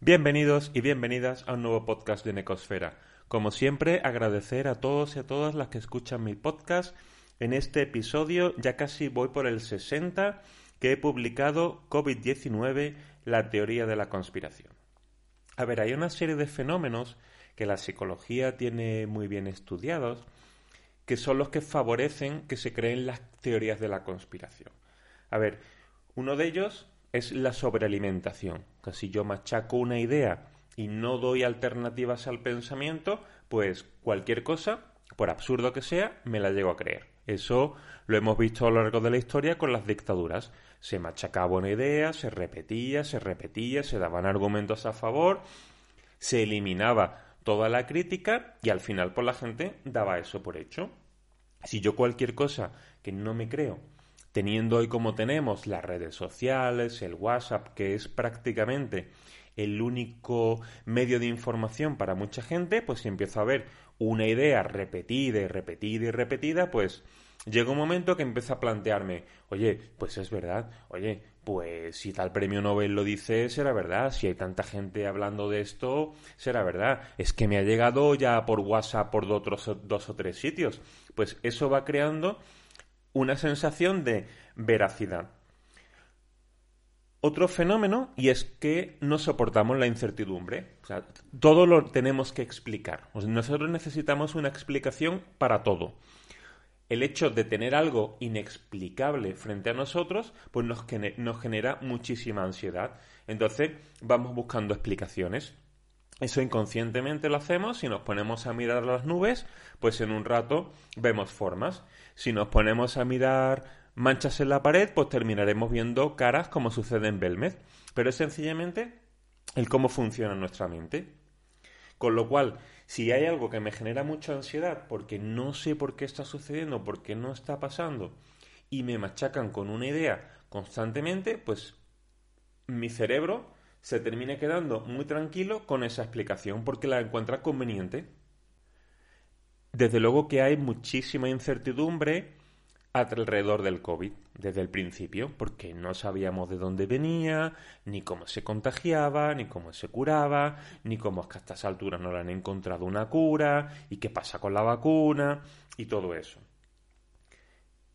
Bienvenidos y bienvenidas a un nuevo podcast de Necosfera. Como siempre, agradecer a todos y a todas las que escuchan mi podcast. En este episodio ya casi voy por el 60 que he publicado COVID-19, la teoría de la conspiración. A ver, hay una serie de fenómenos que la psicología tiene muy bien estudiados, que son los que favorecen que se creen las teorías de la conspiración. A ver, uno de ellos es la sobrealimentación. Si yo machaco una idea y no doy alternativas al pensamiento, pues cualquier cosa, por absurdo que sea, me la llego a creer. Eso lo hemos visto a lo largo de la historia con las dictaduras. Se machacaba una idea, se repetía, se repetía, se daban argumentos a favor, se eliminaba toda la crítica y al final por pues, la gente daba eso por hecho. Si yo cualquier cosa que no me creo teniendo hoy como tenemos las redes sociales, el WhatsApp, que es prácticamente el único medio de información para mucha gente, pues si empiezo a ver una idea repetida y repetida y repetida, pues llega un momento que empiezo a plantearme, oye, pues es verdad, oye, pues si tal premio Nobel lo dice, será verdad, si hay tanta gente hablando de esto, será verdad, es que me ha llegado ya por WhatsApp por otros dos o tres sitios, pues eso va creando una sensación de veracidad. Otro fenómeno, y es que no soportamos la incertidumbre. todo lo tenemos que explicar. nosotros necesitamos una explicación para todo. El hecho de tener algo inexplicable frente a nosotros, pues nos, nos genera muchísima ansiedad. Entonces, vamos buscando explicaciones. Eso inconscientemente lo hacemos, si nos ponemos a mirar las nubes, pues en un rato vemos formas. Si nos ponemos a mirar manchas en la pared, pues terminaremos viendo caras como sucede en Belmez. Pero es sencillamente el cómo funciona nuestra mente. Con lo cual, si hay algo que me genera mucha ansiedad porque no sé por qué está sucediendo, por qué no está pasando, y me machacan con una idea constantemente, pues mi cerebro se termina quedando muy tranquilo con esa explicación porque la encuentra conveniente. Desde luego que hay muchísima incertidumbre alrededor del COVID desde el principio, porque no sabíamos de dónde venía, ni cómo se contagiaba, ni cómo se curaba, ni cómo es que a estas alturas no le han encontrado una cura, y qué pasa con la vacuna, y todo eso.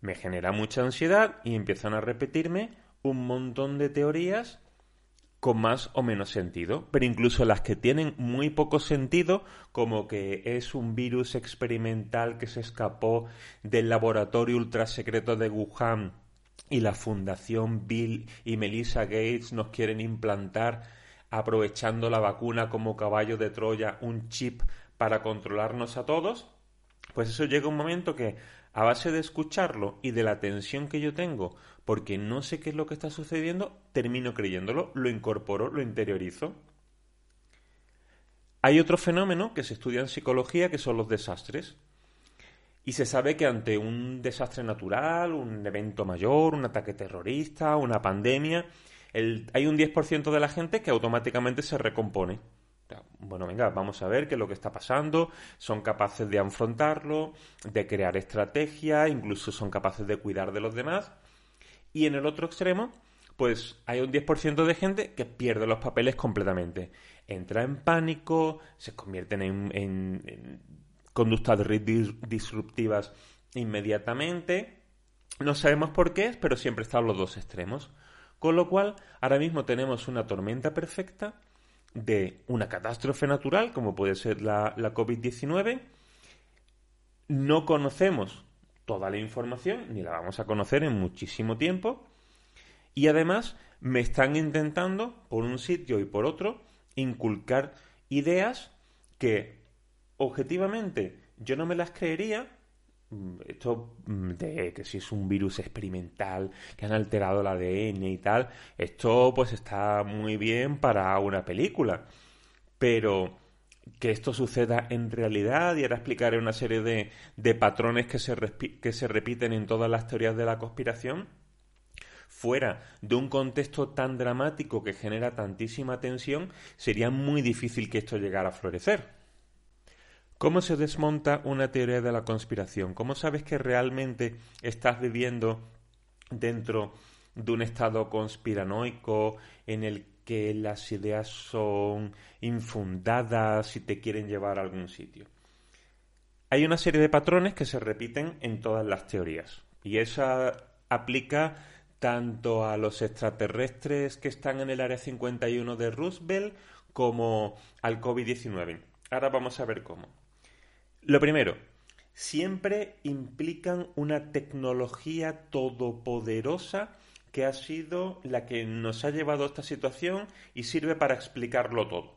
Me genera mucha ansiedad y empiezan a repetirme un montón de teorías con más o menos sentido, pero incluso las que tienen muy poco sentido, como que es un virus experimental que se escapó del laboratorio ultrasecreto de Wuhan y la Fundación Bill y Melissa Gates nos quieren implantar, aprovechando la vacuna como caballo de Troya, un chip para controlarnos a todos, pues eso llega un momento que a base de escucharlo y de la tensión que yo tengo, porque no sé qué es lo que está sucediendo, termino creyéndolo, lo incorporo, lo interiorizo. Hay otro fenómeno que se estudia en psicología que son los desastres. Y se sabe que ante un desastre natural, un evento mayor, un ataque terrorista, una pandemia, hay un 10% de la gente que automáticamente se recompone bueno, venga, vamos a ver qué es lo que está pasando, son capaces de afrontarlo, de crear estrategias, incluso son capaces de cuidar de los demás. Y en el otro extremo, pues hay un 10% de gente que pierde los papeles completamente. Entra en pánico, se convierten en, conductas disruptivas inmediatamente. No sabemos por qué, pero siempre están los dos extremos. Con lo cual, ahora mismo tenemos una tormenta perfecta de una catástrofe natural, como puede ser la, COVID-19. No conocemos toda la información, ni la vamos a conocer en muchísimo tiempo. Y además me están intentando, por un sitio y por otro, inculcar ideas que objetivamente yo no me las creería esto mm, de que si es un virus experimental, que han alterado el ADN y tal, esto pues está muy bien para una película. Pero que esto suceda en realidad, y ahora explicaré una serie de, de patrones que se, que se repiten en todas las teorías de la conspiración, fuera de un contexto tan dramático que genera tantísima tensión, sería muy difícil que esto llegara a florecer. ¿Cómo se desmonta una teoría de la conspiración? ¿Cómo sabes que realmente estás viviendo dentro de un estado conspiranoico en el que las ideas son infundadas y te quieren llevar a algún sitio. Hay una serie de patrones que se repiten en todas las teorías y esa aplica tanto a los extraterrestres que están en el Área 51 de Roosevelt como al COVID-19. Ahora vamos a ver cómo. Lo primero, siempre implican una tecnología todopoderosa que ha sido la que nos ha llevado a esta situación y sirve para explicarlo todo.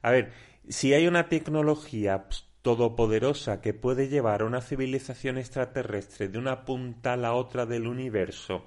A ver, si hay una tecnología todopoderosa que puede llevar a una civilización extraterrestre de una punta a la otra del universo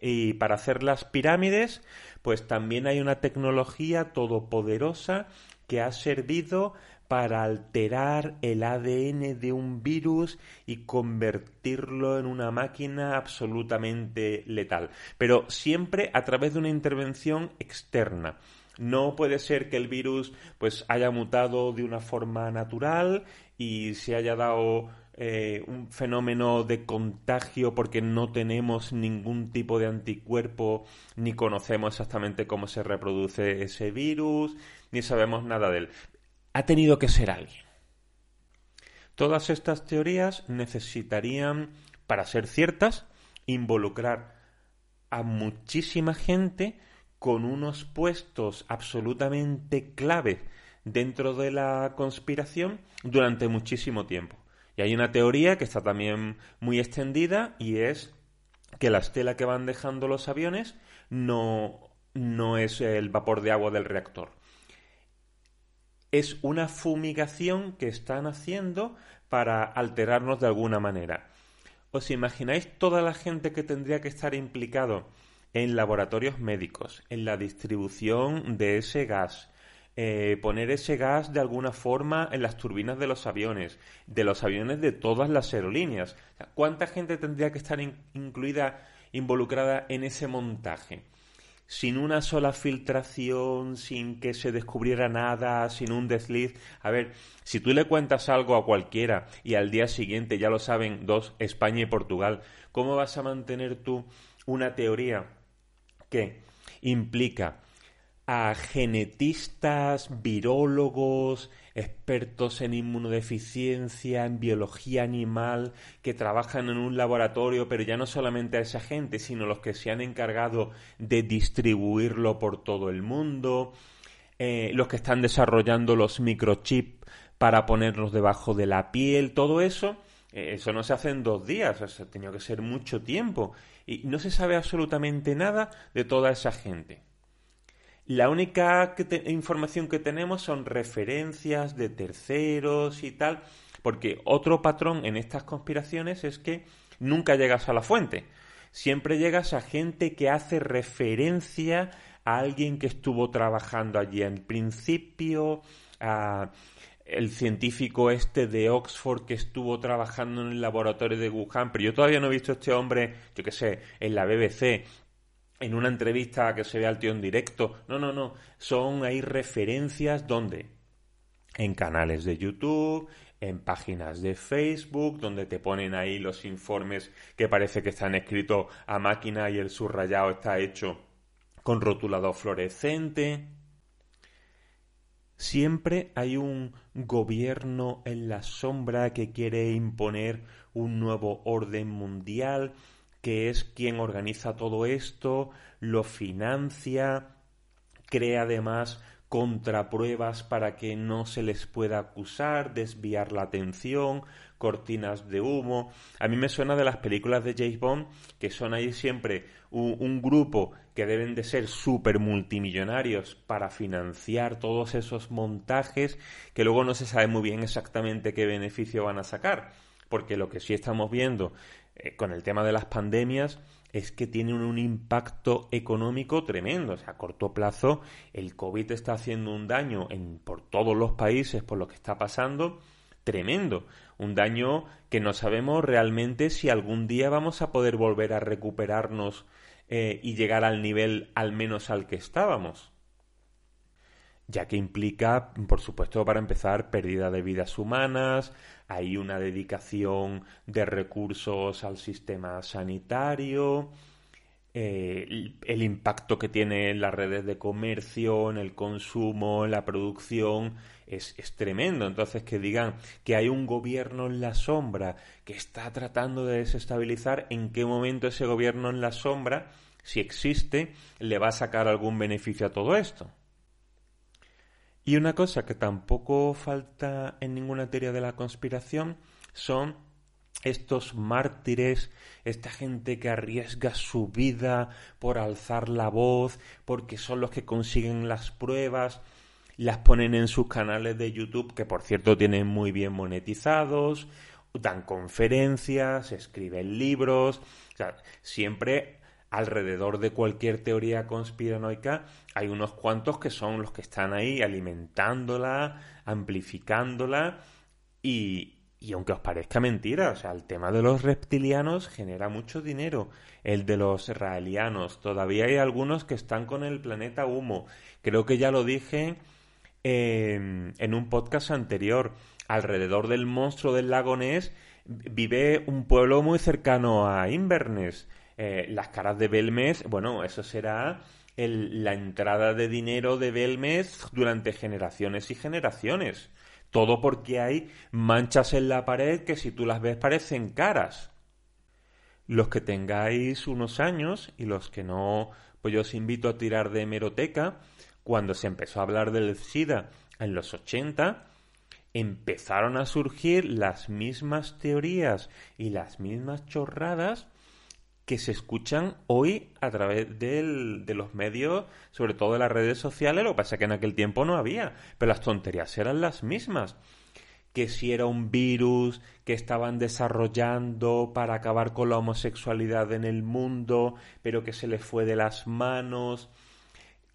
y para hacer las pirámides, pues también hay una tecnología todopoderosa que ha servido para alterar el ADN de un virus y convertirlo en una máquina absolutamente letal, pero siempre a través de una intervención externa. No puede ser que el virus pues haya mutado de una forma natural y se haya dado eh, un fenómeno de contagio porque no tenemos ningún tipo de anticuerpo ni conocemos exactamente cómo se reproduce ese virus ni sabemos nada de él. Ha tenido que ser alguien. Todas estas teorías necesitarían, para ser ciertas, involucrar a muchísima gente con unos puestos absolutamente clave dentro de la conspiración durante muchísimo tiempo. Y hay una teoría que está también muy extendida y es que la estela que van dejando los aviones no, no es el vapor de agua del reactor. Es una fumigación que están haciendo para alterarnos de alguna manera. ¿Os imagináis toda la gente que tendría que estar implicado en laboratorios médicos, en la distribución de ese gas, eh, poner ese gas de alguna forma en las turbinas de los aviones, de los aviones de todas las aerolíneas. ¿Cuánta gente tendría que estar incluida, involucrada en ese montaje? Sin una sola filtración, sin que se descubriera nada, sin un desliz. A ver, si tú le cuentas algo a cualquiera y al día siguiente ya lo saben dos, España y Portugal, ¿cómo vas a mantener tú una teoría que implica a genetistas, virólogos, expertos en inmunodeficiencia, en biología animal, que trabajan en un laboratorio, pero ya no solamente a esa gente, sino los que se han encargado de distribuirlo por todo el mundo, eh, los que están desarrollando los microchips para ponerlos debajo de la piel, todo eso, eh, eso no se hace en dos días, ha tenido que ser mucho tiempo y no se sabe absolutamente nada de toda esa gente. La única información que tenemos son referencias de terceros y tal, porque otro patrón en estas conspiraciones es que nunca llegas a la fuente. Siempre llegas a gente que hace referencia a alguien que estuvo trabajando allí en principio, a el científico este de Oxford que estuvo trabajando en el laboratorio de Wuhan, pero yo todavía no he visto a este hombre, yo qué sé, en la BBC en una entrevista que se ve al tío en directo. No, no, no. Son ahí referencias donde en canales de YouTube, en páginas de Facebook, donde te ponen ahí los informes que parece que están escritos a máquina y el subrayado está hecho con rotulador fluorescente. Siempre hay un gobierno en la sombra que quiere imponer un nuevo orden mundial que es quien organiza todo esto, lo financia, crea además contrapruebas para que no se les pueda acusar, desviar la atención, cortinas de humo. A mí me suena de las películas de James Bond, que son ahí siempre un, grupo que deben de ser súper multimillonarios para financiar todos esos montajes que luego no se sabe muy bien exactamente qué beneficio van a sacar. Porque lo que sí estamos viendo eh, con el tema de las pandemias es que tienen un impacto económico tremendo. O sea, a corto plazo el COVID está haciendo un daño en, por todos los países por lo que está pasando tremendo. Un daño que no sabemos realmente si algún día vamos a poder volver a recuperarnos eh, y llegar al nivel al menos al que estábamos ya que implica, por supuesto, para empezar, pérdida de vidas humanas, hay una dedicación de recursos al sistema sanitario, eh, el impacto que tiene en las redes de comercio, en el consumo, en la producción, es, es, tremendo. Entonces, que digan que hay un gobierno en la sombra que está tratando de desestabilizar, ¿en qué momento ese gobierno en la sombra, si existe, le va a sacar algún beneficio a todo esto? Y una cosa que tampoco falta en ninguna teoría de la conspiración son estos mártires, esta gente que arriesga su vida por alzar la voz, porque son los que consiguen las pruebas, las ponen en sus canales de YouTube, que por cierto tienen muy bien monetizados, dan conferencias, escriben libros, o sea, siempre alrededor de cualquier teoría conspiranoica hay unos cuantos que son los que están ahí alimentándola, amplificándola y, y aunque os parezca mentira, o sea, el tema de los reptilianos genera mucho dinero. El de los israelianos, todavía hay algunos que están con el planeta humo. Creo que ya lo dije en, en un podcast anterior. Alrededor del monstruo del lago vive un pueblo muy cercano a Inverness. Eh, las caras de Belmez, bueno, eso será la entrada de dinero de Belmez durante generaciones y generaciones. Todo porque hay manchas en la pared que si tú las ves parecen caras. Los que tengáis unos años y los que no, pues yo os invito a tirar de hemeroteca. Cuando se empezó a hablar del SIDA en los 80, empezaron a surgir las mismas teorías y las mismas chorradas que se escuchan hoy a través del, de los medios, sobre todo de las redes sociales. Lo que pasa es que en aquel tiempo no había, pero las tonterías eran las mismas. Que si era un virus que estaban desarrollando para acabar con la homosexualidad en el mundo, pero que se les fue de las manos,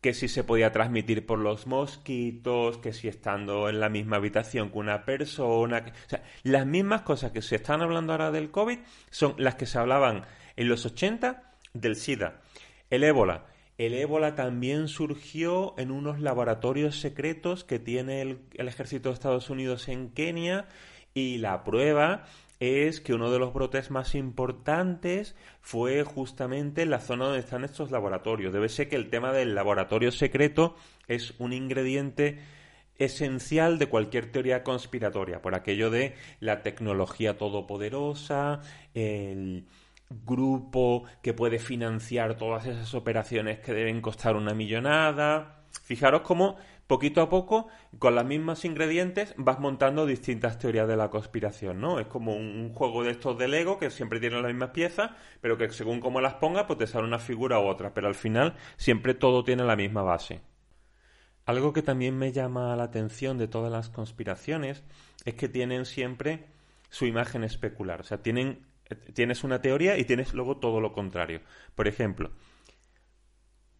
que si se podía transmitir por los mosquitos, que si estando en la misma habitación que una persona. O sea, las mismas cosas que se están hablando ahora del COVID son las que se hablaban en los 80 del SIDA. El ébola. El ébola también surgió en unos laboratorios secretos que tiene el, ejército de Estados Unidos en Kenia y la prueba es que uno de los brotes más importantes fue justamente en la zona donde están estos laboratorios. Debe ser que el tema del laboratorio secreto es un ingrediente esencial de cualquier teoría conspiratoria, por aquello de la tecnología todopoderosa, el, grupo que puede financiar todas esas operaciones que deben costar una millonada. Fijaros cómo poquito a poco, con los mismos ingredientes, vas montando distintas teorías de la conspiración, ¿no? Es como un, juego de estos de Lego que siempre tienen las mismas piezas, pero que según cómo las pongas, pues te sale una figura u otra, pero al final siempre todo tiene la misma base. Algo que también me llama la atención de todas las conspiraciones es que tienen siempre su imagen especular, o sea, tienen tienes una teoría y tienes luego todo lo contrario. Por ejemplo,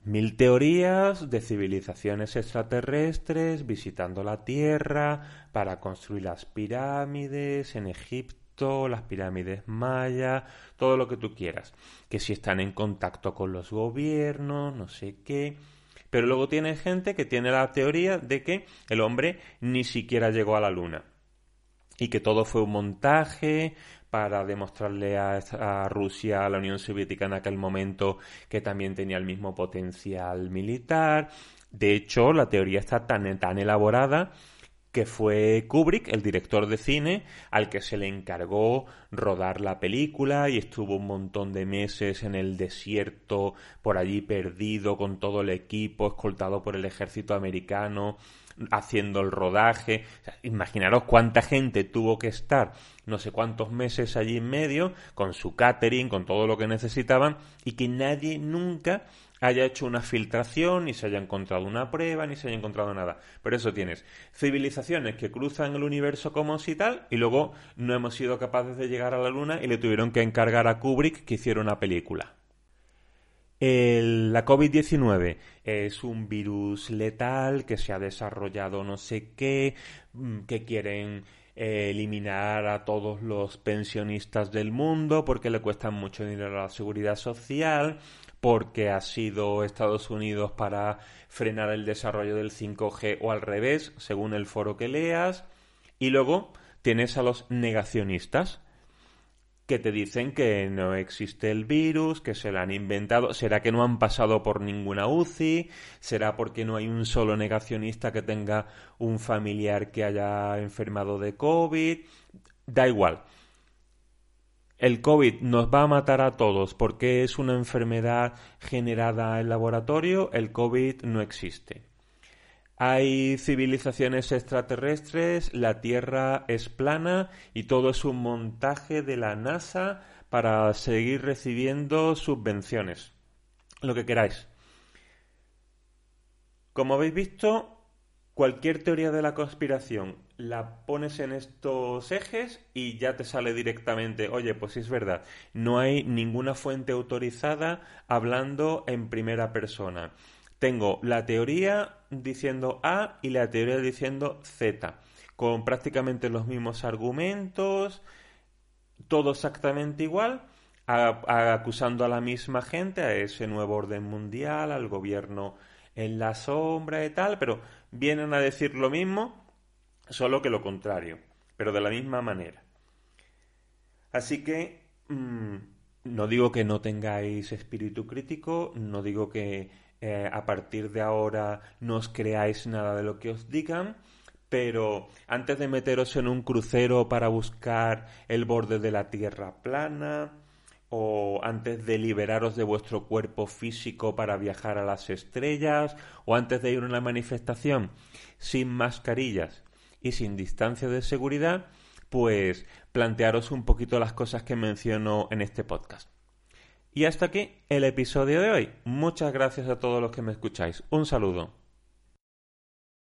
mil teorías de civilizaciones extraterrestres visitando la Tierra para construir las pirámides en Egipto, las pirámides mayas, todo lo que tú quieras. Que si están en contacto con los gobiernos, no sé qué. Pero luego tienes gente que tiene la teoría de que el hombre ni siquiera llegó a la luna y que todo fue un montaje para demostrarle a, Rusia, a la Unión Soviética en aquel momento, que también tenía el mismo potencial militar. De hecho, la teoría está tan, tan elaborada que fue Kubrick, el director de cine, al que se le encargó rodar la película y estuvo un montón de meses en el desierto, por allí perdido, con todo el equipo, escoltado por el ejército americano, haciendo el rodaje. imaginaros cuánta gente tuvo que estar no sé cuántos meses allí en medio, con su catering, con todo lo que necesitaban, y que nadie nunca haya hecho una filtración, ni se haya encontrado una prueba, ni se haya encontrado nada. Por eso tienes civilizaciones que cruzan el universo como si tal, y luego no hemos sido capaces de llegar a la Luna y le tuvieron que encargar a Kubrick que hiciera una película la COVID-19 es un virus letal que se ha desarrollado no sé qué, mm, que quieren eh, eliminar a todos los pensionistas del mundo porque le cuestan mucho dinero a la seguridad social, porque ha sido Estados Unidos para frenar el desarrollo del 5G o al revés, según el foro que leas. Y luego tienes a los negacionistas, que te dicen que no existe el virus, que se lo han inventado. ¿Será que no han pasado por ninguna UCI? ¿Será porque no hay un solo negacionista que tenga un familiar que haya enfermado de COVID? Da igual. El COVID nos va a matar a todos porque es una enfermedad generada en laboratorio. El COVID no existe. Hay civilizaciones extraterrestres, la Tierra es plana y todo es un montaje de la NASA para seguir recibiendo subvenciones. Lo que queráis. Como habéis visto, cualquier teoría de la conspiración la pones en estos ejes y ya te sale directamente, oye, pues es verdad, no hay ninguna fuente autorizada hablando en primera persona tengo la teoría diciendo A y la teoría diciendo Z, con prácticamente los mismos argumentos, todo exactamente igual, acusando a la misma gente, a ese nuevo orden mundial, al gobierno en la sombra y tal, pero vienen a decir lo mismo, solo que lo contrario, pero de la misma manera. Así que mm, no digo que no tengáis espíritu crítico, no digo que eh, a partir de ahora no os creáis nada de lo que os digan, pero antes de meteros en un crucero para buscar el borde de la Tierra plana, o antes de liberaros de vuestro cuerpo físico para viajar a las estrellas, o antes de ir a una manifestación sin mascarillas y sin distancia de seguridad, pues plantearos un poquito las cosas que menciono en este podcast. Y hasta aquí el episodio de hoy. Muchas gracias a todos los que me escucháis. Un saludo.